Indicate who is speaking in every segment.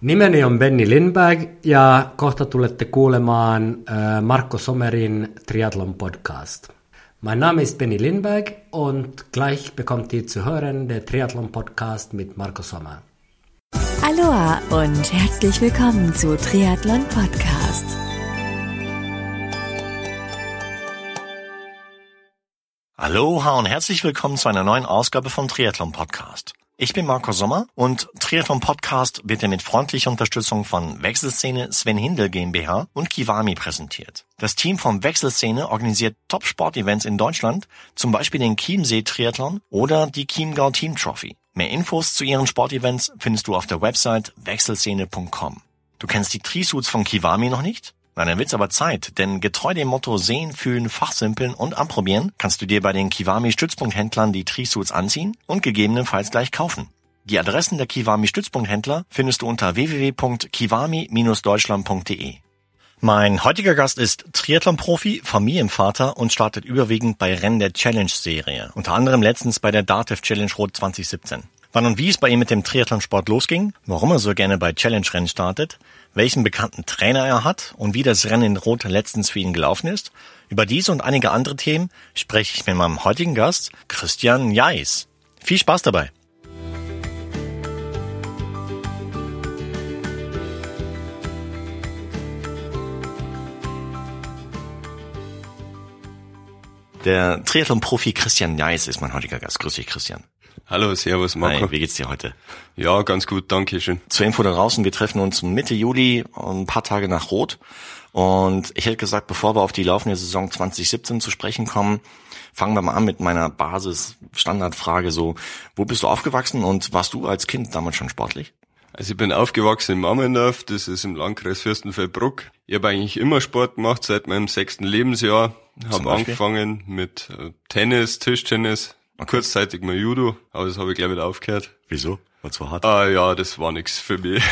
Speaker 1: Nimeni on Benny Lindberg ja kohta tulette kuulemaan äh, Marco Sommerin Triathlon Podcast. Mein Name ist Benny Lindberg und gleich bekommt ihr zu hören der Triathlon Podcast mit Marco Sommer.
Speaker 2: Aloha und herzlich willkommen zu Triathlon Podcast.
Speaker 3: Aloha und herzlich willkommen zu einer neuen Ausgabe vom Triathlon Podcast. Ich bin Marco Sommer und Triathlon Podcast wird dir mit freundlicher Unterstützung von Wechselszene Sven Hindel GmbH und Kiwami präsentiert. Das Team von Wechselszene organisiert Top-Sport-Events in Deutschland, zum Beispiel den Chiemsee Triathlon oder die Chiemgau Team Trophy. Mehr Infos zu ihren Sportevents findest du auf der Website wechselszene.com. Du kennst die Trisuits von Kiwami noch nicht? Na, dann wird's aber Zeit, denn getreu dem Motto sehen, fühlen, fachsimpeln und anprobieren, kannst du dir bei den Kiwami Stützpunkthändlern die Trisuits anziehen und gegebenenfalls gleich kaufen. Die Adressen der Kiwami Stützpunkthändler findest du unter www.kiwami-deutschland.de. Mein heutiger Gast ist Triathlon-Profi, Familienvater und startet überwiegend bei Rennen der Challenge-Serie, unter anderem letztens bei der Datev Challenge Rot 2017. Wann und wie es bei ihm mit dem Triathlonsport losging, warum er so gerne bei Challenge-Rennen startet, welchen bekannten Trainer er hat und wie das Rennen in Rot letztens für ihn gelaufen ist. Über diese und einige andere Themen spreche ich mit meinem heutigen Gast, Christian Jais. Viel Spaß dabei! Der Triathlon-Profi Christian Jais ist mein heutiger Gast. Grüß dich, Christian.
Speaker 4: Hallo, servus Marco.
Speaker 3: Hi, wie geht's dir heute?
Speaker 4: Ja, ganz gut, danke schön.
Speaker 3: Zur Info da draußen, wir treffen uns Mitte Juli, ein paar Tage nach Rot. Und ich hätte gesagt, bevor wir auf die laufende Saison 2017 zu sprechen kommen, fangen wir mal an mit meiner Basis-Standardfrage so, wo bist du aufgewachsen und warst du als Kind damals schon sportlich?
Speaker 4: Also ich bin aufgewachsen in Mammendorf, das ist im Landkreis Fürstenfeldbruck. Ich habe eigentlich immer Sport gemacht seit meinem sechsten Lebensjahr. Habe angefangen mit äh, Tennis, Tischtennis. Kurzzeitig mal Judo, aber das habe ich gleich wieder aufgehört.
Speaker 3: Wieso? War zu hart?
Speaker 4: Ah ja, das war nix für mich.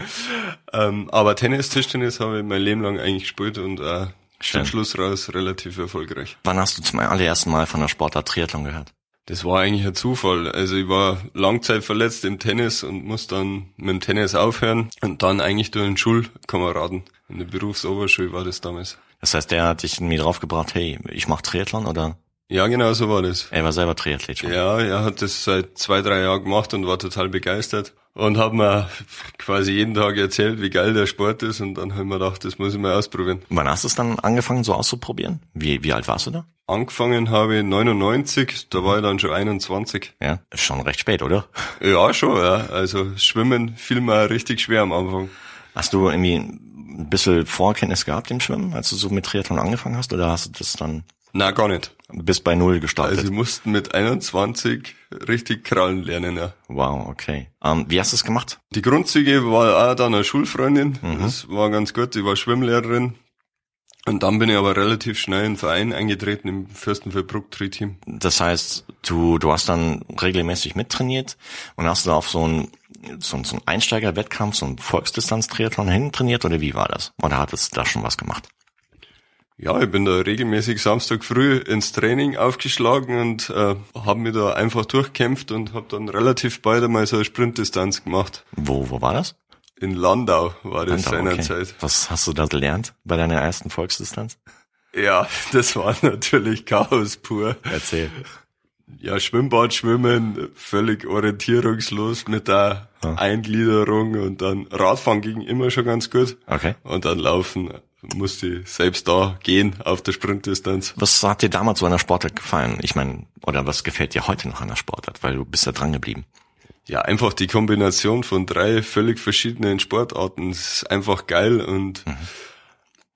Speaker 4: ähm, aber Tennis, Tischtennis habe ich mein Leben lang eigentlich gespielt und äh, zum Schluss raus relativ erfolgreich.
Speaker 3: Wann hast du zum allerersten Mal von der Sportart Triathlon gehört?
Speaker 4: Das war eigentlich ein Zufall. Also ich war Langzeit verletzt im Tennis und musste dann mit dem Tennis aufhören und dann eigentlich durch einen Schulkameraden. In der Berufsoberschule war das damals.
Speaker 3: Das heißt, der hat dich mir draufgebracht, hey, ich mach Triathlon oder?
Speaker 4: Ja, genau so war das.
Speaker 3: Er war selber Triathlet schon.
Speaker 4: Ja, er hat das seit zwei, drei Jahren gemacht und war total begeistert. Und hat mir quasi jeden Tag erzählt, wie geil der Sport ist. Und dann haben wir gedacht, das muss ich mal ausprobieren.
Speaker 3: Wann hast du es dann angefangen, so auszuprobieren? Wie, wie alt warst du da?
Speaker 4: Angefangen habe ich 99, da war ich dann schon 21.
Speaker 3: Ja, schon recht spät, oder?
Speaker 4: Ja, schon, ja. Also Schwimmen fiel mir richtig schwer am Anfang.
Speaker 3: Hast du irgendwie ein bisschen Vorkenntnis gehabt im Schwimmen, als du so mit Triathlon angefangen hast? Oder hast du das dann
Speaker 4: na, gar nicht.
Speaker 3: Bis bei Null gestartet.
Speaker 4: Also sie mussten mit 21 richtig krallen lernen, ja.
Speaker 3: Wow, okay. Ähm, wie hast du es gemacht?
Speaker 4: Die Grundzüge war auch dann eine Schulfreundin. Mhm. Das war ganz gut. Die war Schwimmlehrerin. Und dann bin ich aber relativ schnell in den Verein eingetreten im Fürstenfeldbruck Tri-Team.
Speaker 3: Das heißt, du, du hast dann regelmäßig mittrainiert und hast du auf so ein so, ein, so ein Einsteiger-Wettkampf, so ein Volksdistanz-Triathlon hin trainiert oder wie war das? Oder hat es da schon was gemacht?
Speaker 4: Ja, ich bin da regelmäßig Samstag früh ins Training aufgeschlagen und äh, habe mich da einfach durchkämpft und habe dann relativ bald einmal so eine Sprintdistanz gemacht.
Speaker 3: Wo, wo war das?
Speaker 4: In Landau war das seinerzeit.
Speaker 3: Okay. Was hast du da gelernt bei deiner ersten Volksdistanz?
Speaker 4: Ja, das war natürlich Chaos pur.
Speaker 3: Erzähl.
Speaker 4: Ja, Schwimmbad schwimmen, völlig orientierungslos mit der hm. Eingliederung und dann Radfahren ging immer schon ganz gut.
Speaker 3: Okay.
Speaker 4: Und dann laufen musste selbst da gehen auf der Sprintdistanz.
Speaker 3: Was hat dir damals so an der Sportart gefallen? Ich meine, oder was gefällt dir heute noch an der Sportart? Weil du bist ja dran geblieben.
Speaker 4: Ja, einfach die Kombination von drei völlig verschiedenen Sportarten ist einfach geil und mhm.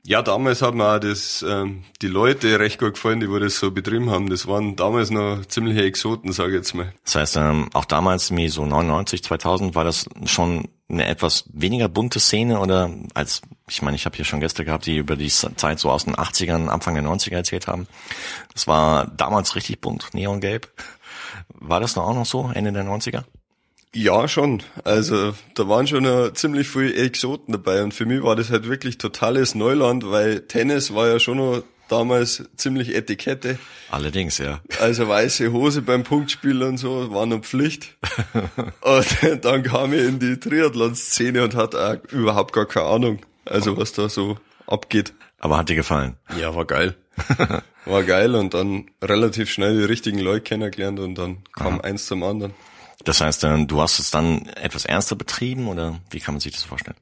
Speaker 4: Ja, damals hat mir auch das, ähm, die Leute recht gut gefallen, die wo das so betrieben haben. Das waren damals noch ziemliche Exoten, sage ich jetzt mal.
Speaker 3: Das heißt, ähm, auch damals, wie so 99, 2000, war das schon eine etwas weniger bunte Szene oder als, ich meine, ich habe hier schon Gäste gehabt, die über die Zeit so aus den 80ern, Anfang der 90er erzählt haben. Das war damals richtig bunt, neongelb. War das noch auch noch so, Ende der 90er?
Speaker 4: Ja, schon. Also da waren schon noch ziemlich viele Exoten dabei und für mich war das halt wirklich totales Neuland, weil Tennis war ja schon noch damals ziemlich Etikette.
Speaker 3: Allerdings, ja.
Speaker 4: Also weiße Hose beim Punktspiel und so war noch Pflicht. und dann kam ich in die Triathlon-Szene und hatte auch überhaupt gar keine Ahnung, also was da so abgeht.
Speaker 3: Aber hat dir gefallen?
Speaker 4: Ja, war geil. War geil und dann relativ schnell die richtigen Leute kennengelernt und dann kam Aha. eins zum anderen.
Speaker 3: Das heißt, du hast es dann etwas ernster betrieben oder wie kann man sich das vorstellen?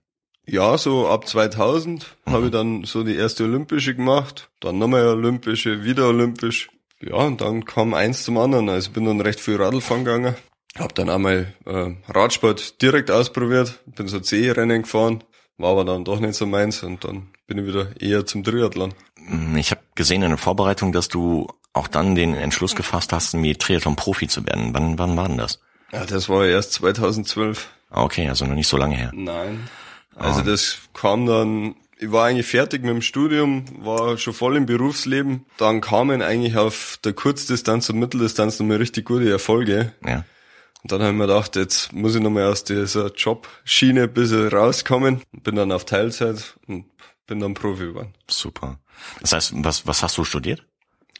Speaker 4: Ja, so ab 2000 mhm. habe ich dann so die erste Olympische gemacht, dann nochmal Olympische, wieder Olympisch. Ja, und dann kam eins zum anderen. Also bin dann recht viel Radlfahren gegangen. Hab dann einmal äh, Radsport direkt ausprobiert, bin so C-Rennen gefahren, war aber dann doch nicht so meins und dann bin ich wieder eher zum Triathlon.
Speaker 3: Mm, ich habe gesehen in der Vorbereitung, dass du auch dann den Entschluss gefasst hast, mir Triathlon-Profi zu werden. Wann, wann war denn das?
Speaker 4: Ja, das war erst 2012.
Speaker 3: Ah, okay, also noch nicht so lange her.
Speaker 4: Nein. Also oh. das kam dann, ich war eigentlich fertig mit dem Studium, war schon voll im Berufsleben. Dann kamen eigentlich auf der Kurzdistanz und Mitteldistanz nochmal richtig gute Erfolge.
Speaker 3: Ja.
Speaker 4: Und dann habe ich mir gedacht, jetzt muss ich nochmal aus dieser Jobschiene ein bisschen rauskommen. Bin dann auf Teilzeit und bin dann Profi geworden.
Speaker 3: Super. Das heißt, was, was hast du studiert?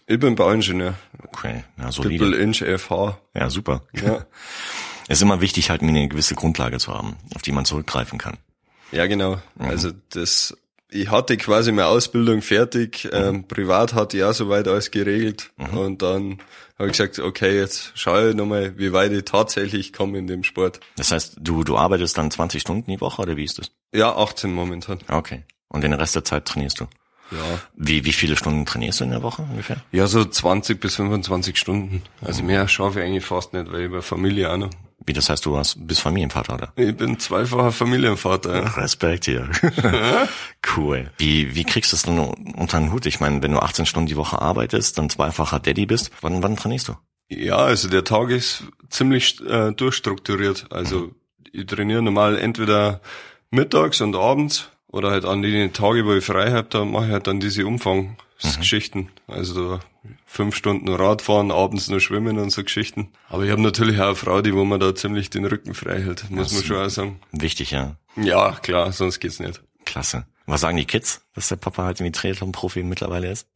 Speaker 4: Ich bin Bauingenieur.
Speaker 3: Okay, ja, solide.
Speaker 4: Triple Inch FH.
Speaker 3: Ja, super.
Speaker 4: Ja.
Speaker 3: Es ist immer wichtig, halt eine gewisse Grundlage zu haben, auf die man zurückgreifen kann.
Speaker 4: Ja, genau. Mhm. Also das, ich hatte quasi meine Ausbildung fertig, mhm. ähm, privat hatte ich auch soweit alles geregelt mhm. und dann habe ich gesagt, okay, jetzt schaue ich nochmal, wie weit ich tatsächlich komme in dem Sport.
Speaker 3: Das heißt, du, du arbeitest dann 20 Stunden die Woche oder wie ist das?
Speaker 4: Ja, 18 momentan.
Speaker 3: Okay. Und den Rest der Zeit trainierst du?
Speaker 4: Ja.
Speaker 3: Wie, wie viele Stunden trainierst du in der Woche ungefähr?
Speaker 4: Ja, so 20 bis 25 Stunden. Also mehr schaffe ich eigentlich fast nicht, weil ich bei Familie auch noch.
Speaker 3: Wie, das heißt, du hast, bist Familienvater, oder?
Speaker 4: Ich bin zweifacher Familienvater. Ja.
Speaker 3: Respekt hier. cool. Wie, wie kriegst du das denn unter den Hut? Ich meine, wenn du 18 Stunden die Woche arbeitest, dann zweifacher Daddy bist, wann, wann trainierst du?
Speaker 4: Ja, also der Tag ist ziemlich äh, durchstrukturiert. Also mhm. ich trainiere normal entweder mittags und abends oder halt an den Tage, wo ich frei habe, da mache ich halt dann diese Umfangsgeschichten. Mhm. Also fünf Stunden Radfahren, abends nur schwimmen und so Geschichten. Aber ich habe natürlich auch eine Frau, die wo man da ziemlich den Rücken frei hält, muss man schon auch sagen.
Speaker 3: Wichtig, ja.
Speaker 4: Ja, klar, sonst geht's nicht.
Speaker 3: Klasse. Was sagen die Kids, dass der Papa halt irgendwie Triathlon-Profi mittlerweile ist?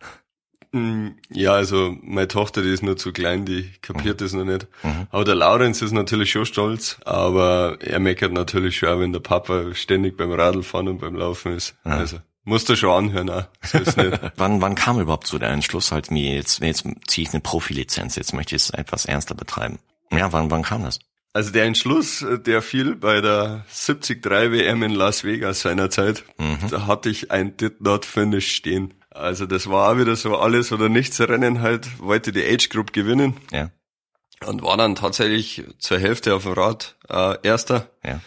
Speaker 4: Mm, ja, also meine Tochter, die ist nur zu klein, die kapiert mhm. das noch nicht. Mhm. Aber der Laurenz ist natürlich schon stolz, aber er meckert natürlich schon, wenn der Papa ständig beim Radlfahren und beim Laufen ist. Mhm. Also musst du schon anhören. So ist nicht.
Speaker 3: wann, wann kam überhaupt so der Entschluss halt mir jetzt, jetzt ziehe ich eine Profilizenz, jetzt möchte ich es etwas ernster betreiben. Ja, wann, wann kam das?
Speaker 4: Also der Entschluss, der fiel bei der 73 WM in Las Vegas seinerzeit. Mhm. Da hatte ich ein Did Not Finish stehen. Also das war auch wieder so alles oder nichts Rennen halt, wollte die Age Group gewinnen.
Speaker 3: Ja.
Speaker 4: Und war dann tatsächlich zur Hälfte auf dem Rad äh, Erster.
Speaker 3: Ja.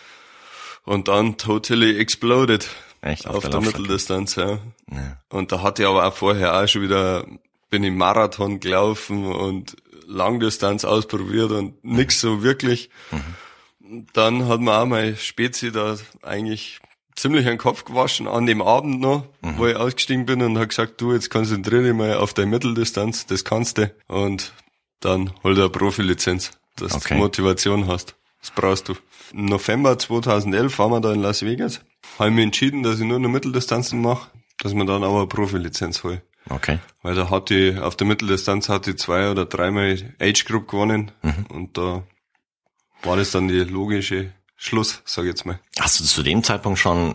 Speaker 4: Und dann totally exploded.
Speaker 3: Echt?
Speaker 4: Auf, auf der, der Mitteldistanz, ja. ja. Und da hatte ich aber auch vorher auch schon wieder, bin im Marathon gelaufen und Langdistanz ausprobiert und mhm. nix so wirklich. Mhm. Dann hat man auch mal Spezi da eigentlich ziemlich einen Kopf gewaschen an dem Abend noch, mhm. wo ich ausgestiegen bin und hat gesagt, du, jetzt konzentriere dich mal auf deine Mitteldistanz, das kannst du. Und dann hol dir eine Profilizenz, dass okay. du Motivation hast. Das brauchst du. Im November 2011 waren wir da in Las Vegas. Habe mich entschieden, dass ich nur eine Mitteldistanzen mache, dass man dann aber eine Profilizenz hole.
Speaker 3: Okay.
Speaker 4: Weil da hatte ich, auf der Mitteldistanz hatte ich zwei oder dreimal Age Group gewonnen mhm. und da war das dann die logische Schluss, sag ich jetzt mal.
Speaker 3: Hast du zu dem Zeitpunkt schon,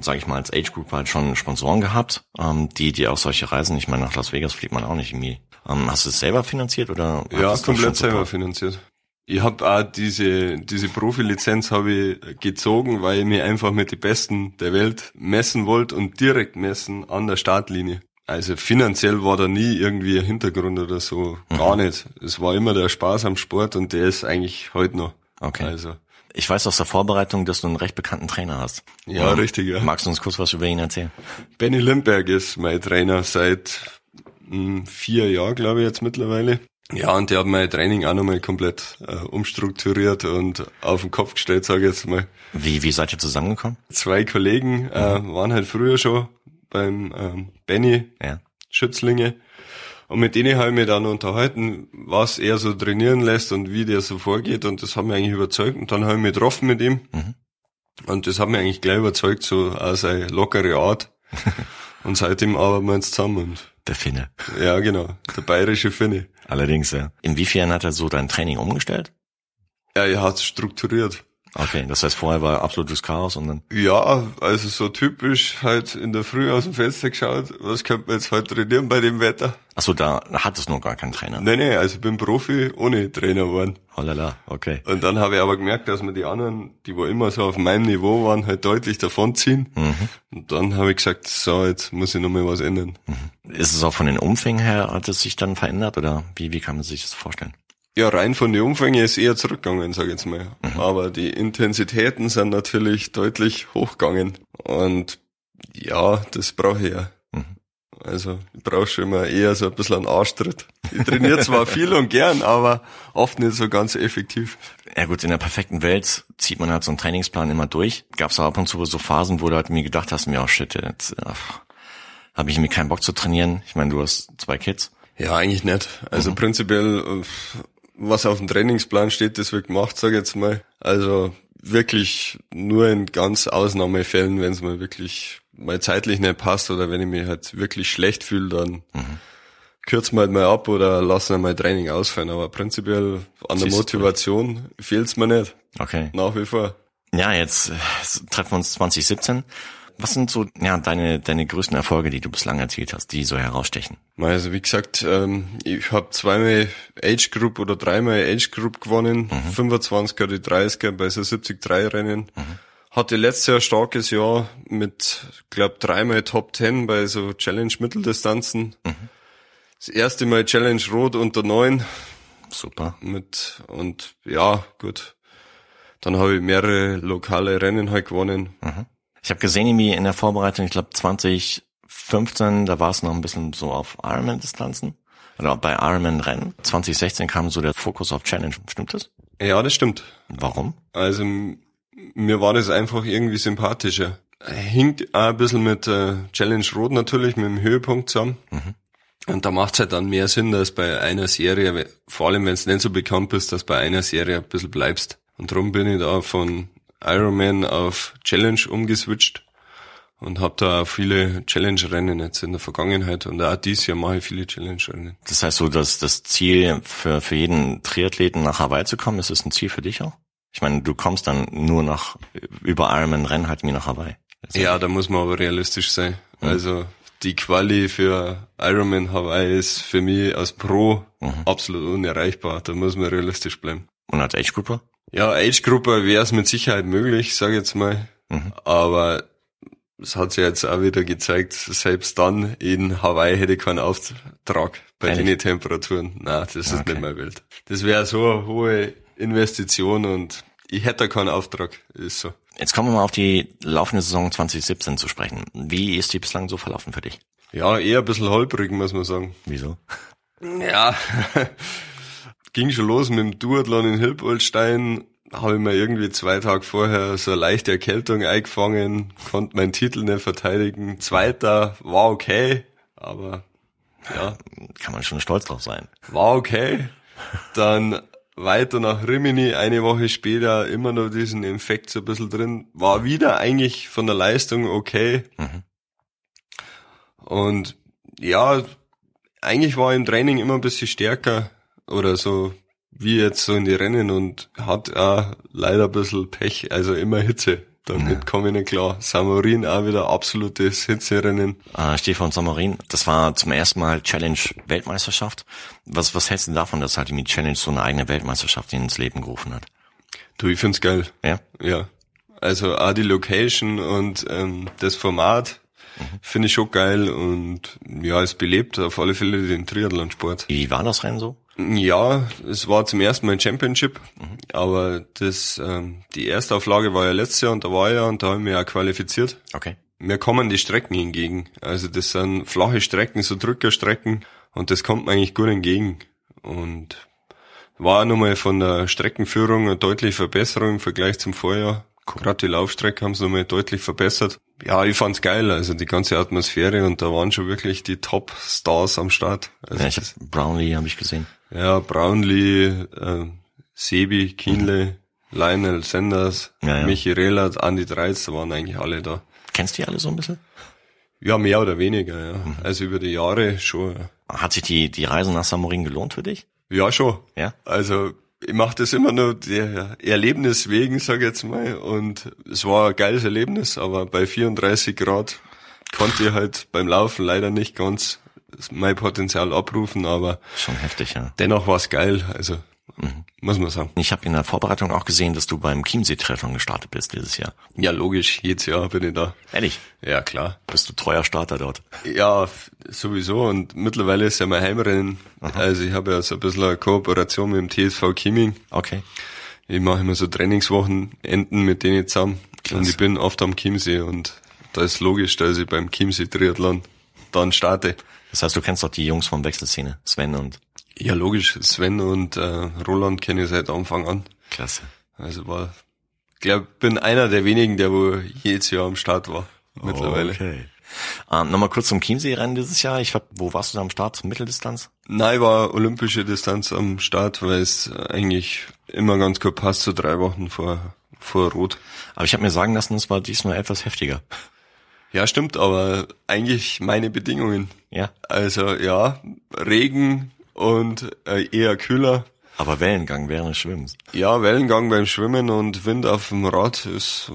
Speaker 3: sag ich mal, als Age Group halt schon Sponsoren gehabt, ähm, die dir auch solche Reisen, ich meine, nach Las Vegas fliegt man auch nicht irgendwie. Ähm, hast du es selber finanziert oder?
Speaker 4: Ja, komplett selber finanziert. Ich habe auch diese diese Profilizenz habe ich gezogen, weil ich mir einfach mit den Besten der Welt messen wollte und direkt messen an der Startlinie. Also finanziell war da nie irgendwie ein Hintergrund oder so, mhm. gar nicht. Es war immer der Spaß am Sport und der ist eigentlich heute noch.
Speaker 3: Okay. Also ich weiß aus der Vorbereitung, dass du einen recht bekannten Trainer hast.
Speaker 4: Ja, um, richtig, ja.
Speaker 3: Magst du uns kurz was über ihn erzählen?
Speaker 4: Benny Limberg ist mein Trainer seit mh, hm, vier Jahren, glaube ich, jetzt mittlerweile. Ja, und der hat mein Training auch nochmal komplett äh, umstrukturiert und auf den Kopf gestellt, sage ich jetzt mal.
Speaker 3: Wie, wie seid ihr zusammengekommen?
Speaker 4: Zwei Kollegen äh, mhm. waren halt früher schon beim ähm, Benny
Speaker 3: ja.
Speaker 4: Schützlinge und mit denen habe ich mich dann unterhalten, was er so trainieren lässt und wie der so vorgeht. Und das hat mich eigentlich überzeugt. Und dann habe ich mich getroffen mit ihm. Mhm. Und das hat mich eigentlich gleich überzeugt, so aus seine lockere Art. und seitdem arbeiten wir jetzt zusammen. Und
Speaker 3: Der Finne.
Speaker 4: Ja, genau. Der bayerische Finne.
Speaker 3: Allerdings, ja. Inwiefern hat er so dein Training umgestellt?
Speaker 4: Ja, er hat strukturiert.
Speaker 3: Okay, das heißt, vorher war absolutes Chaos und dann.
Speaker 4: Ja, also so typisch halt in der Früh aus dem Fenster geschaut, was könnte man jetzt heute trainieren bei dem Wetter?
Speaker 3: Ach so, da hat es noch gar keinen Trainer.
Speaker 4: Nee, nee, also ich bin Profi ohne Trainer geworden.
Speaker 3: Hollala, okay.
Speaker 4: Und dann habe ich aber gemerkt, dass mir die anderen, die wo immer so auf meinem Niveau waren, halt deutlich davonziehen.
Speaker 3: Mhm.
Speaker 4: Und dann habe ich gesagt, so, jetzt muss ich nochmal was ändern.
Speaker 3: Ist es auch von den Umfängen her, hat es sich dann verändert oder wie, wie kann man sich das vorstellen?
Speaker 4: Ja, rein von den Umfängen ist eher zurückgegangen, sage ich jetzt mal. Aber die Intensitäten sind natürlich deutlich hochgegangen. Und ja, das brauche ich ja. Also ich brauche schon immer eher so ein bisschen einen Arschtritt. Ich trainiere zwar viel und gern, aber oft nicht so ganz effektiv.
Speaker 3: Ja gut, in der perfekten Welt zieht man halt so einen Trainingsplan immer durch. Gab es ab und zu so Phasen, wo du halt mir gedacht hast, mir oh shit, jetzt habe ich mir keinen Bock zu trainieren. Ich meine, du hast zwei Kids.
Speaker 4: Ja, eigentlich nicht. Also prinzipiell, äh, was auf dem Trainingsplan steht, das wird gemacht, sage ich jetzt mal. Also wirklich nur in ganz Ausnahmefällen, wenn es mir wirklich mal zeitlich nicht passt oder wenn ich mich halt wirklich schlecht fühle, dann kürzen wir halt mal ab oder lassen wir mal Training ausfallen. Aber prinzipiell an der
Speaker 3: Ziehst du
Speaker 4: Motivation fehlt's mir nicht.
Speaker 3: Okay.
Speaker 4: Nach wie vor.
Speaker 3: Ja, jetzt äh, treffen wir uns 2017. Was sind so ja deine deine größten Erfolge, die du bislang erzielt hast, die so herausstechen?
Speaker 4: Also wie gesagt, ähm, ich habe zweimal Age Group oder dreimal Age Group gewonnen, 25er, die 30er bei so 73 Rennen. Hatte letztes Jahr starkes Jahr mit, glaub, dreimal Top 10 bei so Challenge Mitteldistanzen. Das erste Mal Challenge Rot unter neun
Speaker 3: Super.
Speaker 4: mit und ja, gut. Dann habe ich mehrere lokale Rennen halt gewonnen.
Speaker 3: Ich habe gesehen, irgendwie in der Vorbereitung, ich glaube 2015, da war es noch ein bisschen so auf Ironman-Distanzen. Oder bei Ironman-Rennen. 2016 kam so der Fokus auf Challenge. Stimmt das?
Speaker 4: Ja, das stimmt.
Speaker 3: Warum?
Speaker 4: Also mir war das einfach irgendwie sympathischer. Hinkt auch ein bisschen mit äh, Challenge Rot natürlich, mit dem Höhepunkt zusammen. Und da macht's halt dann mehr Sinn, dass bei einer Serie, vor allem wenn es nicht so bekannt ist, dass bei einer Serie ein bisschen bleibst. Und darum bin ich da von Ironman auf Challenge umgeswitcht und habe da viele Challenge-Rennen jetzt in der Vergangenheit und auch dieses Jahr mache ich viele Challenge-Rennen.
Speaker 3: Das heißt so, dass das Ziel für, für jeden Triathleten nach Hawaii zu kommen, ist das ein Ziel für dich auch? Ich meine, du kommst dann nur nach, über Ironman-Rennen halt wie nach Hawaii.
Speaker 4: Ja, da muss man aber realistisch sein. Also die Quali für Ironman Hawaii ist für mich als Pro absolut unerreichbar. Da muss man realistisch bleiben.
Speaker 3: Und als Age Grouper?
Speaker 4: Ja, Age-Gruppe wäre es mit Sicherheit möglich, sage ich jetzt mal. Aber es hat sich jetzt auch wieder gezeigt, selbst dann in Hawaii hätte ich keinen Auftrag bei
Speaker 3: Ehrlich?
Speaker 4: den Temperaturen. Na, das ist
Speaker 3: Okay.
Speaker 4: nicht meine Welt. Das wäre so eine hohe Investition und ich hätte keinen Auftrag. Ist so.
Speaker 3: Jetzt kommen wir mal auf die laufende Saison 2017 zu sprechen. Wie ist die bislang so verlaufen für dich?
Speaker 4: Ja, eher ein bisschen holprig, muss man sagen.
Speaker 3: Wieso?
Speaker 4: Ja, ging schon los mit dem Duathlon in Hilpolstein. Habe ich mir irgendwie zwei Tage vorher so eine leichte Erkältung eingefangen, konnte meinen Titel nicht verteidigen. Zweiter war okay, aber ja,
Speaker 3: Kann man schon stolz drauf sein.
Speaker 4: war okay. Dann weiter nach Rimini, eine Woche später immer noch diesen Infekt so ein bisschen drin. War wieder eigentlich von der Leistung okay. Und ja, eigentlich war im Training immer ein bisschen stärker oder so wie jetzt so in die Rennen und hat auch leider ein bisschen Pech, also immer Hitze. Damit komme ich nicht klar. Samorin auch wieder absolutes Hitzerennen.
Speaker 3: Äh, Stefan Sommerin, das war zum ersten Mal Challenge Weltmeisterschaft. Was, was hältst du davon, dass halt die Challenge so eine eigene Weltmeisterschaft ins Leben gerufen hat?
Speaker 4: Du, ich find's geil.
Speaker 3: Ja?
Speaker 4: Ja. Also auch die Location und ähm, das Format finde ich schon geil und ja, es belebt auf alle Fälle den Triathlonsport.
Speaker 3: Wie war das Rennen so?
Speaker 4: Ja, es war zum ersten Mal ein Championship, aber das ähm, die erste Auflage war ja letztes Jahr und da war ja und da habe ich mich auch qualifiziert.
Speaker 3: Okay.
Speaker 4: Mir kommen die Strecken hingegen. Also das sind flache Strecken, so Drückerstrecken und das kommt mir eigentlich gut entgegen. Und war nochmal von der Streckenführung eine deutliche Verbesserung im Vergleich zum Vorjahr. Gerade die Laufstrecke haben sie nochmal deutlich verbessert. Ja, ich fand's geil, also die ganze Atmosphäre und da waren schon wirklich die Top-Stars am Start. Also
Speaker 3: Ja, ich hab, Brownlee habe ich gesehen.
Speaker 4: Ja Brownlee, äh, Sebi, Kienle, Lionel Sanders,
Speaker 3: Ja, ja.
Speaker 4: Michi Rehlert, Andi Dreiz, da waren eigentlich alle da.
Speaker 3: Kennst du die alle so ein bisschen?
Speaker 4: Ja, mehr oder weniger, ja. Mhm. Also über die Jahre schon.
Speaker 3: Hat sich die, die Reise nach Samorin gelohnt für dich?
Speaker 4: Ja, schon.
Speaker 3: Ja.
Speaker 4: Also ich mache das immer nur der Erlebnis wegen, sag ich jetzt mal. Und es war ein geiles Erlebnis, aber bei 34 Grad konnte ich halt beim Laufen leider nicht ganz mein Potenzial abrufen, aber
Speaker 3: schon heftig, ja.
Speaker 4: Dennoch war es geil, also mhm. muss man sagen.
Speaker 3: Ich habe in der Vorbereitung auch gesehen, dass du beim Chiemsee-Triathlon gestartet bist dieses Jahr.
Speaker 4: Ja, logisch, jedes Jahr bin ich da.
Speaker 3: Ehrlich?
Speaker 4: Ja, klar.
Speaker 3: Bist du treuer Starter dort?
Speaker 4: Ja, sowieso und mittlerweile ist ja mein Heimrennen. Aha. Also ich habe ja so ein bisschen eine Kooperation mit dem TSV Chieming.
Speaker 3: Okay.
Speaker 4: Ich mache immer so Trainingswochenenden mit denen zusammen Klasse. und ich bin oft am Chiemsee und da ist logisch, dass ich beim Chiemsee-Triathlon dann starte.
Speaker 3: Das heißt, du kennst doch die Jungs von Wechselszene, Sven und...
Speaker 4: Ja, logisch. Sven und äh, Roland kenne ich seit Anfang an.
Speaker 3: Klasse.
Speaker 4: Also war, glaub, bin einer der wenigen, der wo jedes Jahr am Start war. Mittlerweile.
Speaker 3: Okay. Ähm, Nochmal kurz zum Chiemsee-Rennen dieses Jahr. Ich hab, wo warst du da am Start? Mitteldistanz?
Speaker 4: Nein, war olympische Distanz am Start, weil es eigentlich immer ganz gut passt, so drei Wochen vor, vor Rot.
Speaker 3: Aber ich habe mir sagen lassen, es war diesmal etwas heftiger.
Speaker 4: Ja, stimmt, aber eigentlich meine Bedingungen.
Speaker 3: Ja.
Speaker 4: Also ja, Regen und äh, eher kühler.
Speaker 3: Aber Wellengang während des Schwimmens.
Speaker 4: Ja, Wellengang beim Schwimmen und Wind auf dem Rad ist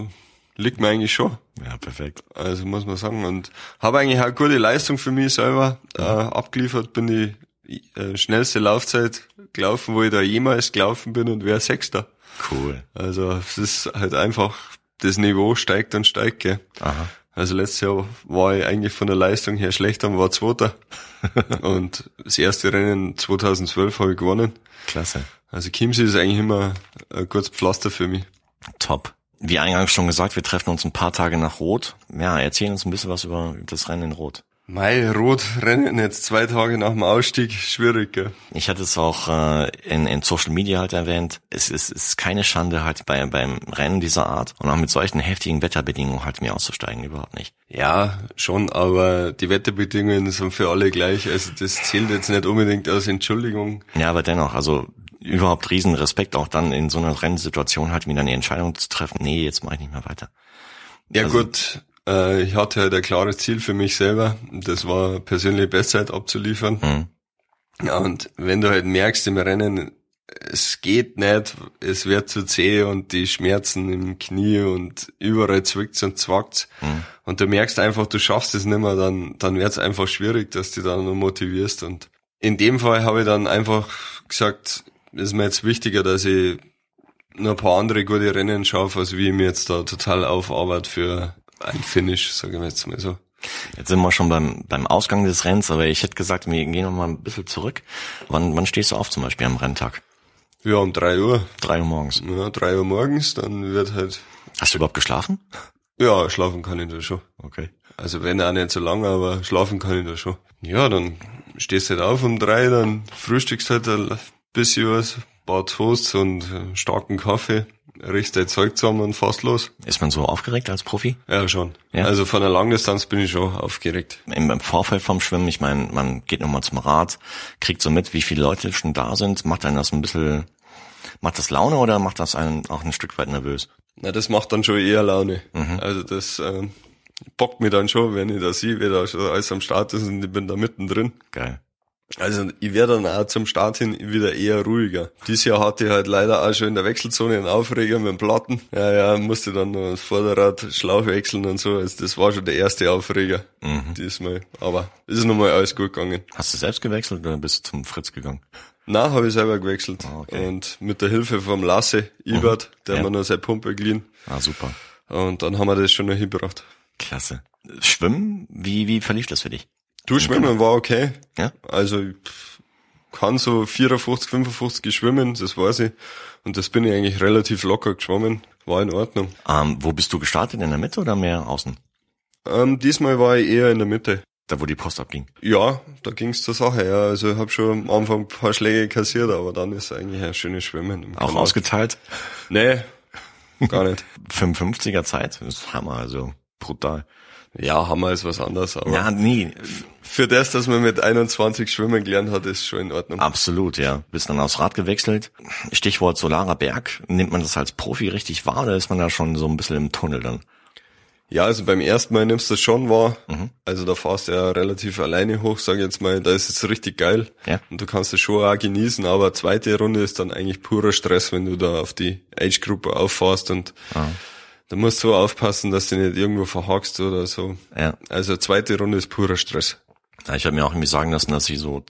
Speaker 4: liegt mir eigentlich schon.
Speaker 3: Ja, perfekt.
Speaker 4: Also muss man sagen. Und habe eigentlich auch gute Leistung für mich selber. Äh, abgeliefert bin ich äh, schnellste Laufzeit gelaufen, wo ich da jemals gelaufen bin und wäre Sechster.
Speaker 3: Cool.
Speaker 4: Also es ist halt einfach, das Niveau steigt und steigt, gell.
Speaker 3: Aha.
Speaker 4: Also letztes Jahr war ich eigentlich von der Leistung her schlechter und war Zweiter. und das erste Rennen 2012 habe ich gewonnen.
Speaker 3: Klasse.
Speaker 4: Also Chiemsee ist eigentlich immer ein gutes Pflaster für mich.
Speaker 3: Top. Wie eingangs schon gesagt, wir treffen uns ein paar Tage nach Rot. Ja, erzählen uns ein bisschen was über das Rennen in Rot.
Speaker 4: Mai, Rot rennen jetzt zwei Tage nach dem Ausstieg, schwierig, gell?
Speaker 3: Ich hatte es auch äh, in, in Social Media halt erwähnt. Es ist, es ist keine Schande halt bei, beim Rennen dieser Art und auch mit solchen heftigen Wetterbedingungen halt mir auszusteigen, überhaupt nicht.
Speaker 4: Ja, schon, aber die Wetterbedingungen sind für alle gleich. Also das zählt jetzt nicht unbedingt als Entschuldigung.
Speaker 3: Ja, aber dennoch, also überhaupt riesen Respekt, auch dann in so einer Rennsituation halt wieder eine Entscheidung zu treffen. Nee, jetzt mache ich nicht mehr weiter.
Speaker 4: Ja also, gut, äh, ich hatte halt ein klares Ziel für mich selber. Das war persönliche Bestzeit abzuliefern. Mhm. Ja, und wenn du halt merkst im Rennen, es geht nicht, es wird zu zäh und die Schmerzen im Knie und überall zwickt's und zwackt's. Mhm. Und du merkst einfach, du schaffst es nicht mehr, dann, dann wird's einfach schwierig, dass du dann noch motivierst. Und in dem Fall habe ich dann einfach gesagt, es ist mir jetzt wichtiger, dass ich noch ein paar andere gute Rennen schaffe, als wie ich mir jetzt da total aufarbeite für ein Finish, sagen wir jetzt mal so.
Speaker 3: Jetzt sind wir schon beim, beim Ausgang des Rennens, aber ich hätte gesagt, wir gehen noch mal ein bisschen zurück. Wann, wann stehst du auf zum Beispiel am Renntag?
Speaker 4: Ja, um drei Uhr.
Speaker 3: Drei Uhr morgens.
Speaker 4: Ja, drei Uhr morgens, dann wird halt.
Speaker 3: Hast du überhaupt geschlafen?
Speaker 4: Ja, schlafen kann ich da schon.
Speaker 3: Okay.
Speaker 4: Also wenn auch nicht so lange, aber schlafen kann ich da schon. Ja, dann stehst du halt auf um drei, dann frühstückst halt ein bisschen was, paar Toasts und starken Kaffee richtig Zeug zusammen und fast los.
Speaker 3: Ist man so aufgeregt als Profi?
Speaker 4: Ja, schon. Ja? Also von der Langdistanz bin ich schon aufgeregt.
Speaker 3: Im, im Vorfeld vom Schwimmen, ich meine, man geht nochmal zum Rad, kriegt so mit, wie viele Leute schon da sind, macht einen das ein bisschen, macht das Laune oder macht das einen auch ein Stück weit nervös?
Speaker 4: Na, das macht dann schon eher Laune. Mhm. Also das ähm, bockt mir dann schon, wenn ich da sehe, wie da schon alles am Start ist und ich bin da mittendrin.
Speaker 3: Geil.
Speaker 4: Also ich werde dann auch zum Start hin wieder eher ruhiger. Dieses Jahr hatte ich halt leider auch schon in der Wechselzone einen Aufreger mit dem Platten. Ja, ja, musste dann noch das Vorderrad Schlauch wechseln und so. Also das war schon der erste Aufreger mhm. diesmal. Aber es ist nochmal alles gut gegangen.
Speaker 3: Hast du selbst gewechselt oder bist du zum Fritz gegangen?
Speaker 4: Na, habe ich selber gewechselt. Ah, okay. Und mit der Hilfe vom Lasse Ibert, mhm. der ja. mir noch seine Pumpe geliehen.
Speaker 3: Ah, super.
Speaker 4: Und dann haben wir das schon noch hingebracht.
Speaker 3: Klasse. Schwimmen, wie, wie verlief das für dich?
Speaker 4: Du schwimmen war okay.
Speaker 3: Ja.
Speaker 4: Also ich kann so 54, 55 schwimmen, das weiß ich. Und das bin ich eigentlich relativ locker geschwommen. War in Ordnung.
Speaker 3: Ähm, wo bist du gestartet? In der Mitte oder mehr außen?
Speaker 4: Ähm, diesmal war ich eher in der Mitte.
Speaker 3: Da wo die Post abging?
Speaker 4: Ja, da ging's zur Sache, ja. Also ich habe schon am Anfang ein paar Schläge kassiert, aber dann ist eigentlich ein schönes Schwimmen.
Speaker 3: Auch ausgeteilt?
Speaker 4: Nee, gar nicht.
Speaker 3: 55er Zeit, das ist Hammer, also brutal.
Speaker 4: Ja, Hammer ist was anderes, aber.
Speaker 3: Ja, nee.
Speaker 4: Für das, dass man mit 21 schwimmen gelernt hat, ist schon in Ordnung.
Speaker 3: Absolut, ja. Bist dann aufs Rad gewechselt. Stichwort Solarer Berg. Nimmt man das als Profi richtig wahr oder ist man da schon so ein bisschen im Tunnel dann?
Speaker 4: Ja, also beim ersten Mal nimmst du das schon wahr. Mhm. Also da fährst du ja relativ alleine hoch, sag ich jetzt mal. Da ist es richtig geil. Ja. Und du kannst es schon auch genießen, aber zweite Runde ist dann eigentlich purer Stress, wenn du da auf die Age-Gruppe auffährst und ah. Da musst du aufpassen, dass du nicht irgendwo verhakst oder so. Ja. Also zweite Runde ist purer Stress.
Speaker 3: Ja, ich habe mir auch irgendwie sagen lassen, dass sie so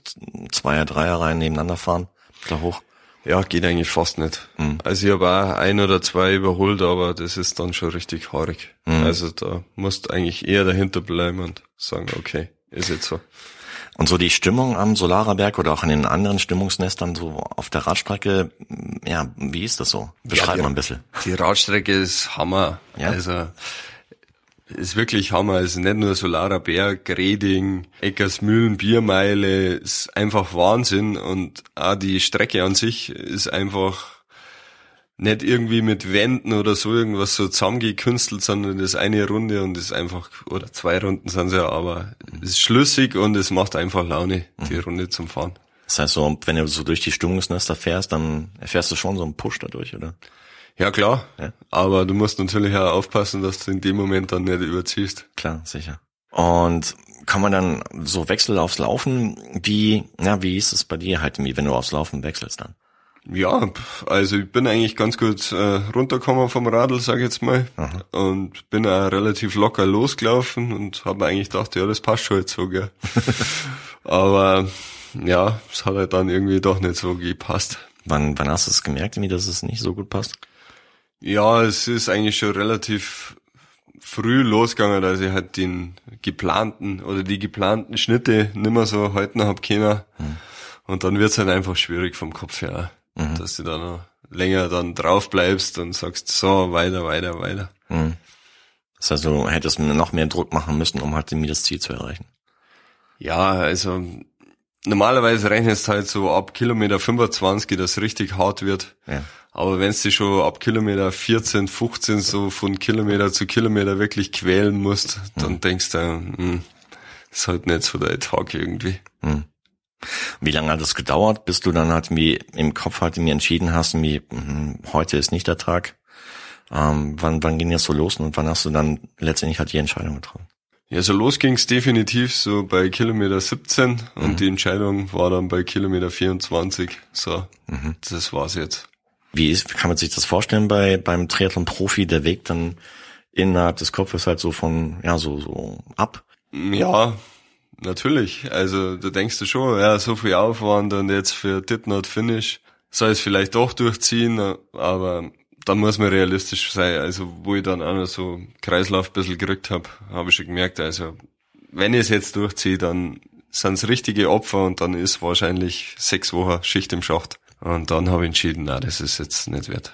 Speaker 3: Zweier, Dreier Reihen nebeneinander fahren, da hoch.
Speaker 4: Ja, geht eigentlich fast nicht. Mhm. Also ich habe auch ein oder zwei überholt, aber das ist dann schon richtig haarig. Mhm. Also da musst eigentlich eher dahinter bleiben und sagen, okay, ist jetzt so.
Speaker 3: Und so die Stimmung am Solarerberg oder auch in den anderen Stimmungsnestern so auf der Radstrecke, ja, wie ist das so? Beschreib ja, mal ein bisschen.
Speaker 4: Die Radstrecke ist Hammer. Ja? Also ist wirklich Hammer. Es ist nicht nur Solarer Berg, Reding, Eckersmühlen, Biermeile, ist einfach Wahnsinn. Und auch die Strecke an sich ist einfach nicht irgendwie mit Wänden oder so irgendwas so zusammengekünstelt, sondern das ist eine Runde und ist einfach, oder zwei Runden sind es ja, aber es ist schlüssig und es macht einfach Laune, die mhm. Runde zum Fahren.
Speaker 3: Das heißt so, wenn du so durch die Stimmungsnester fährst, dann erfährst du schon so einen Push dadurch, oder?
Speaker 4: Ja, klar. Ja. Aber du musst natürlich auch aufpassen, dass du in dem Moment dann nicht überziehst.
Speaker 3: Klar, sicher. Und kann man dann so Wechsel aufs Laufen? Wie, ja, wie ist es bei dir halt, wenn du aufs Laufen wechselst dann?
Speaker 4: Ja, also ich bin eigentlich ganz gut äh, runtergekommen vom Radl, sag ich jetzt mal, Aha. und bin auch relativ locker losgelaufen und habe eigentlich gedacht, ja, das passt schon jetzt so, gell. Aber ja, es hat halt dann irgendwie doch nicht so gepasst.
Speaker 3: Wann, wann hast du es gemerkt, dass es nicht so gut passt?
Speaker 4: Ja, es ist eigentlich schon relativ früh losgegangen, dass ich halt den geplanten oder die geplanten Schnitte nimmer so halten hab können. Mhm. Und dann wird's halt einfach schwierig vom Kopf her, mhm. dass du da noch länger dann drauf bleibst und sagst, so, weiter, weiter, weiter. Mhm.
Speaker 3: Das heißt, du hättest noch mehr Druck machen müssen, um halt das Ziel zu erreichen.
Speaker 4: Ja, also normalerweise rechnest halt so ab Kilometer 25, dass es richtig hart wird. Ja. Aber wenn du schon ab Kilometer 14, 15 so von Kilometer zu Kilometer wirklich quälen musst, dann mhm. denkst du, hm, ist halt nicht so dein Tag irgendwie. Mhm.
Speaker 3: Wie lange hat es gedauert, bis du dann halt wie im Kopf halt mir entschieden hast, wie hm, heute ist nicht der Tag? Ähm, wann, wann ging das so los und wann hast du dann letztendlich halt die Entscheidung getroffen?
Speaker 4: Ja, so los ging's definitiv so bei Kilometer 17 und mhm. die Entscheidung war dann bei Kilometer 24. So, mhm. das war's jetzt.
Speaker 3: Wie ist, kann man sich das vorstellen bei beim Triathlon-Profi, der Weg dann innerhalb des Kopfes halt so von, ja, so, so ab?
Speaker 4: Ja, natürlich. Also du denkst du schon, ja, so viel Aufwand und jetzt für Did Not Finish soll es vielleicht doch durchziehen, aber dann muss man realistisch sein. Also wo ich dann auch noch so Kreislauf ein bisschen gerückt habe, habe ich schon gemerkt, also wenn ich es jetzt durchziehe, dann sind es richtige Opfer und dann ist wahrscheinlich sechs Wochen Schicht im Schacht. Und dann habe ich entschieden, na, das ist jetzt nicht wert.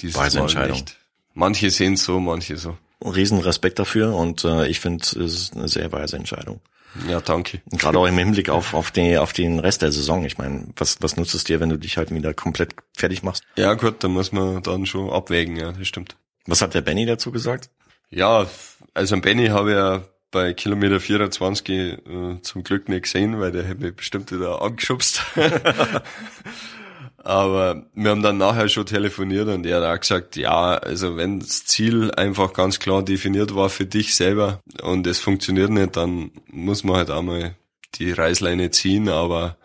Speaker 3: Dieses Weise Mal Entscheidung. Nicht.
Speaker 4: Manche sehen so, manche so.
Speaker 3: Riesen Respekt dafür und äh, ich finde, es ist eine sehr weise Entscheidung.
Speaker 4: Ja, danke.
Speaker 3: Gerade auch im Hinblick auf, auf, den, auf den Rest der Saison. Ich meine, was, was nutzt es dir, wenn du dich halt wieder komplett fertig machst?
Speaker 4: Ja, gut, da muss man dann schon abwägen, ja, das stimmt.
Speaker 3: Was hat der Benny dazu gesagt?
Speaker 4: Ja, also Benny habe ich ja bei Kilometer 24 äh, zum Glück nicht gesehen, weil der hätte mich bestimmt wieder angeschubst. Aber wir haben dann nachher schon telefoniert und er hat auch gesagt, ja, also wenn das Ziel einfach ganz klar definiert war für dich selber und es funktioniert nicht, dann muss man halt einmal die Reißleine ziehen, aber.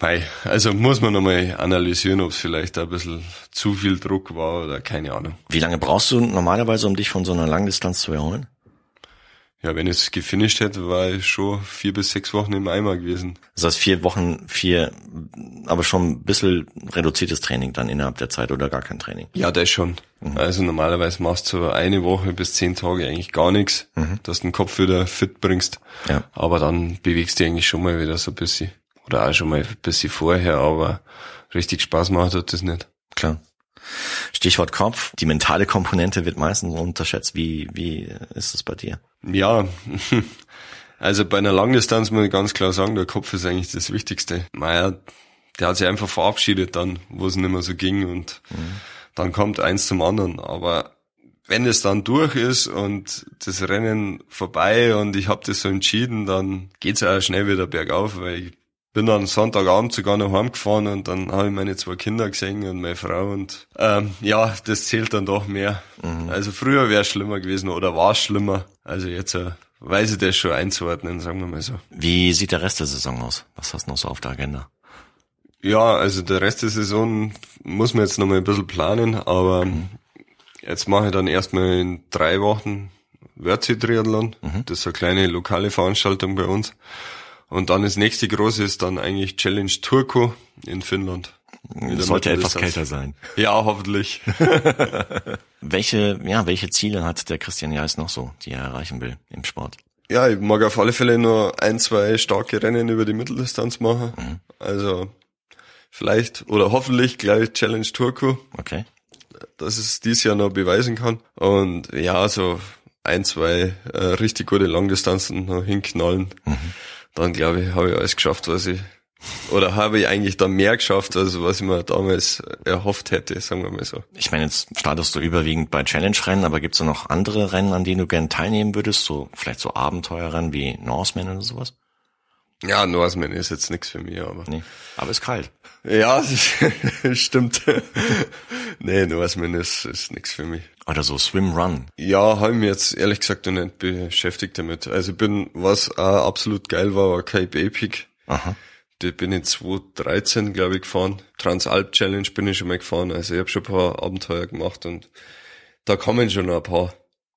Speaker 4: Mei, also muss man nochmal analysieren, ob es vielleicht ein bisschen zu viel Druck war oder keine Ahnung.
Speaker 3: Wie lange brauchst du normalerweise, um dich von so einer Langdistanz zu erholen?
Speaker 4: Ja, wenn ich es gefinisht hätte, war ich schon vier bis sechs Wochen im Eimer gewesen.
Speaker 3: Das heißt vier Wochen, vier, aber schon ein bisschen reduziertes Training dann innerhalb der Zeit oder gar kein Training?
Speaker 4: Ja, das schon. Mhm. Also normalerweise machst du eine Woche bis zehn Tage eigentlich gar nichts, mhm. dass du den Kopf wieder fit bringst. Ja. Aber dann bewegst du eigentlich schon mal wieder so ein bisschen. Oder auch schon mal ein bisschen vorher, aber richtig Spaß macht hat das nicht.
Speaker 3: Klar. Stichwort Kopf. Die mentale Komponente wird meistens unterschätzt. Wie, wie ist das bei dir?
Speaker 4: Ja, also bei einer Langdistanz muss ich ganz klar sagen, der Kopf ist eigentlich das Wichtigste. Naja, der hat sich einfach verabschiedet dann, wo es nicht mehr so ging und mhm. dann kommt eins zum anderen. Aber wenn es dann durch ist und das Rennen vorbei und ich habe das so entschieden, dann geht's ja auch schnell wieder bergauf, weil ich bin dann Sonntagabend sogar noch heimgefahren und dann habe ich meine zwei Kinder gesehen und meine Frau und ähm, ja, das zählt dann doch mehr. Mhm. Also früher wäre es schlimmer gewesen oder war es schlimmer. Also jetzt äh, weiß ich das schon einzuordnen, sagen wir mal so.
Speaker 3: Wie sieht der Rest der Saison aus? Was hast du noch so auf der Agenda?
Speaker 4: Ja, also der Rest der Saison muss man jetzt noch mal ein bisschen planen, aber mhm. jetzt mache ich dann erstmal in drei Wochen Wörthsee-Triathlon. Mhm. Das ist eine kleine lokale Veranstaltung bei uns. Und dann das nächste große ist dann eigentlich Challenge Turku in Finnland.
Speaker 3: Das sollte etwas kälter sein.
Speaker 4: Ja, hoffentlich.
Speaker 3: welche, ja, welche Ziele hat der Christian Jais noch so, die er erreichen will im Sport?
Speaker 4: Ja, ich mag auf alle Fälle nur ein, zwei starke Rennen über die Mitteldistanz machen. Mhm. Also vielleicht oder hoffentlich gleich Challenge Turku.
Speaker 3: Okay.
Speaker 4: Dass es dieses Jahr noch beweisen kann. Und ja, so ein, zwei äh, richtig gute Langdistanzen noch hinknallen. Mhm dann glaube ich, habe ich alles geschafft, was ich oder habe ich eigentlich dann mehr geschafft, als was ich mir damals erhofft hätte, sagen wir mal so.
Speaker 3: Ich meine, jetzt startest du überwiegend bei Challenge-Rennen, aber gibt es noch andere Rennen, an denen du gerne teilnehmen würdest? So vielleicht so Abenteuerrennen wie Norseman oder sowas?
Speaker 4: Ja, Norseman ist jetzt nichts für mich, aber.
Speaker 3: Nee, aber ist kalt.
Speaker 4: Ja, stimmt. nee, Norseman ist, ist nichts für mich.
Speaker 3: Oder so Swim Run.
Speaker 4: Ja, habe ich mich jetzt ehrlich gesagt noch nicht beschäftigt damit. Also ich bin, was auch absolut geil war, war Cape Epic. Aha. Die bin ich 2013, glaube ich, gefahren. Transalp Challenge bin ich schon mal gefahren. Also ich habe schon ein paar Abenteuer gemacht und da kommen schon noch ein paar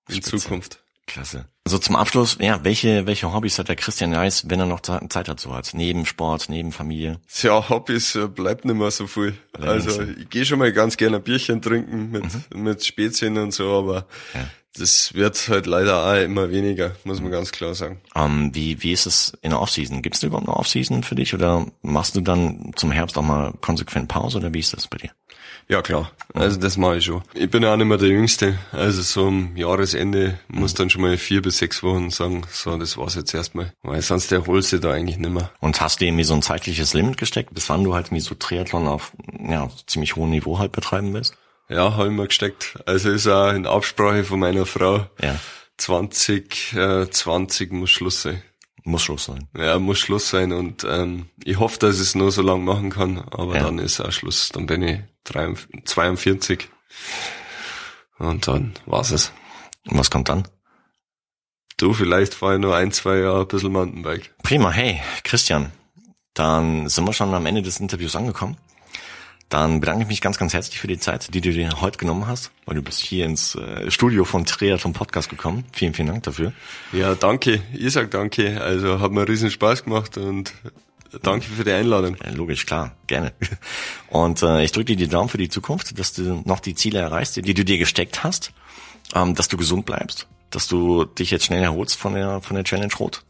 Speaker 4: in Spitze. Zukunft.
Speaker 3: Klasse. Also zum Abschluss, ja, welche, welche Hobbys hat der Christian Reis, wenn er noch Zeit dazu hat? Neben Sport, neben Familie?
Speaker 4: Ja, Hobbys äh, bleibt nicht mehr so viel. Also ich gehe schon mal ganz gerne ein Bierchen trinken mit, mhm. mit Spezien und so, aber ja. Das wird halt leider auch immer weniger, muss man ganz klar sagen.
Speaker 3: Ähm, wie, wie ist es in der Offseason? Gibt es überhaupt eine Offseason für dich oder machst du dann zum Herbst auch mal konsequent Pause oder wie ist das bei dir?
Speaker 4: Ja klar, also das mache ich schon. Ich bin ja auch nicht mehr der Jüngste, also so am Jahresende muss dann schon mal vier bis sechs Wochen sagen, so das war's jetzt erstmal, weil sonst erholst du da eigentlich nicht mehr.
Speaker 3: Und hast du irgendwie so ein zeitliches Limit gesteckt, bis wann du halt wie so Triathlon auf ja, ziemlich hohem Niveau halt betreiben willst?
Speaker 4: Ja, habe ich mir gesteckt. Also ist auch in Absprache von meiner Frau. Ja. 20, äh, 20 muss Schluss sein.
Speaker 3: Muss Schluss sein.
Speaker 4: Ja, muss Schluss sein und ähm, ich hoffe, dass ich es nur so lange machen kann, aber ja. dann ist auch Schluss. Dann bin ich 42 und dann war's es.
Speaker 3: Und was kommt dann?
Speaker 4: Du, vielleicht fahre ich nur ein, zwei Jahre ein bisschen Mountainbike.
Speaker 3: Prima, hey, Christian. Dann sind wir schon am Ende des Interviews angekommen. Dann bedanke ich mich ganz, ganz herzlich für die Zeit, die du dir heute genommen hast, weil du bist hier ins äh, Studio von Triathlon Podcast gekommen. Vielen, vielen Dank dafür.
Speaker 4: Ja, danke. Ich sag danke. Also hat mir riesen Spaß gemacht und danke für die Einladung.
Speaker 3: Logisch, klar, gerne. Und äh, ich drücke dir die Daumen für die Zukunft, dass du noch die Ziele erreichst, die du dir gesteckt hast, ähm, dass du gesund bleibst, dass du dich jetzt schnell erholst von der von der Challenge Rot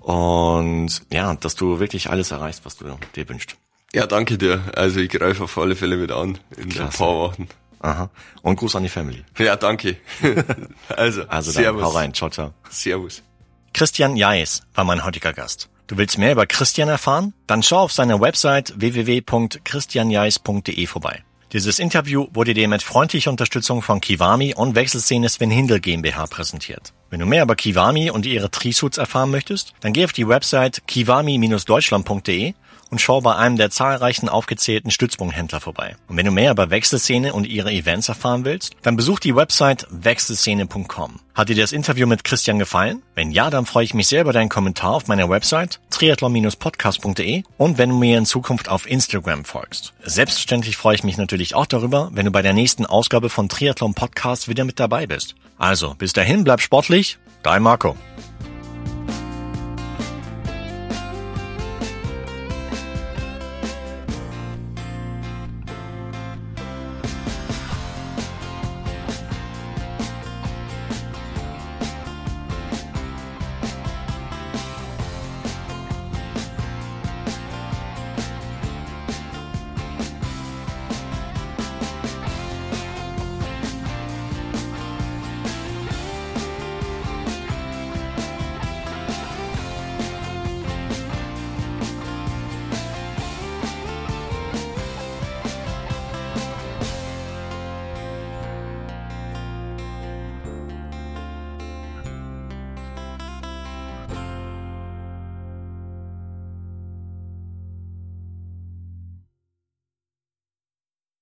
Speaker 3: und ja, dass du wirklich alles erreichst, was du dir wünschst.
Speaker 4: Ja, danke dir. Also ich greife auf alle Fälle wieder an in Klasse. ein paar Wochen.
Speaker 3: Aha. Und Gruß an die Family.
Speaker 4: Ja, danke.
Speaker 3: also, also dann, Servus. hau rein. Ciao, ciao.
Speaker 4: Servus.
Speaker 3: Christian Jais war mein heutiger Gast. Du willst mehr über Christian erfahren? Dann schau auf seiner Website www.christianjais.de vorbei. Dieses Interview wurde dir mit freundlicher Unterstützung von Kiwami und Wechselszene Sven Hindel GmbH präsentiert. Wenn du mehr über Kiwami und ihre Trisuits erfahren möchtest, dann geh auf die Website kiwami-deutschland.de und schau bei einem der zahlreichen aufgezählten Stützpunkhändler vorbei. Und wenn du mehr über Wechselszene und ihre Events erfahren willst, dann besuch die Website wechselszene.com. Hat dir das Interview mit Christian gefallen? Wenn ja, dann freue ich mich sehr über deinen Kommentar auf meiner Website triathlon-podcast.de und wenn du mir in Zukunft auf Instagram folgst. Selbstverständlich freue ich mich natürlich auch darüber, wenn du bei der nächsten Ausgabe von Triathlon Podcast wieder mit dabei bist. Also, bis dahin bleib sportlich, dein Marco.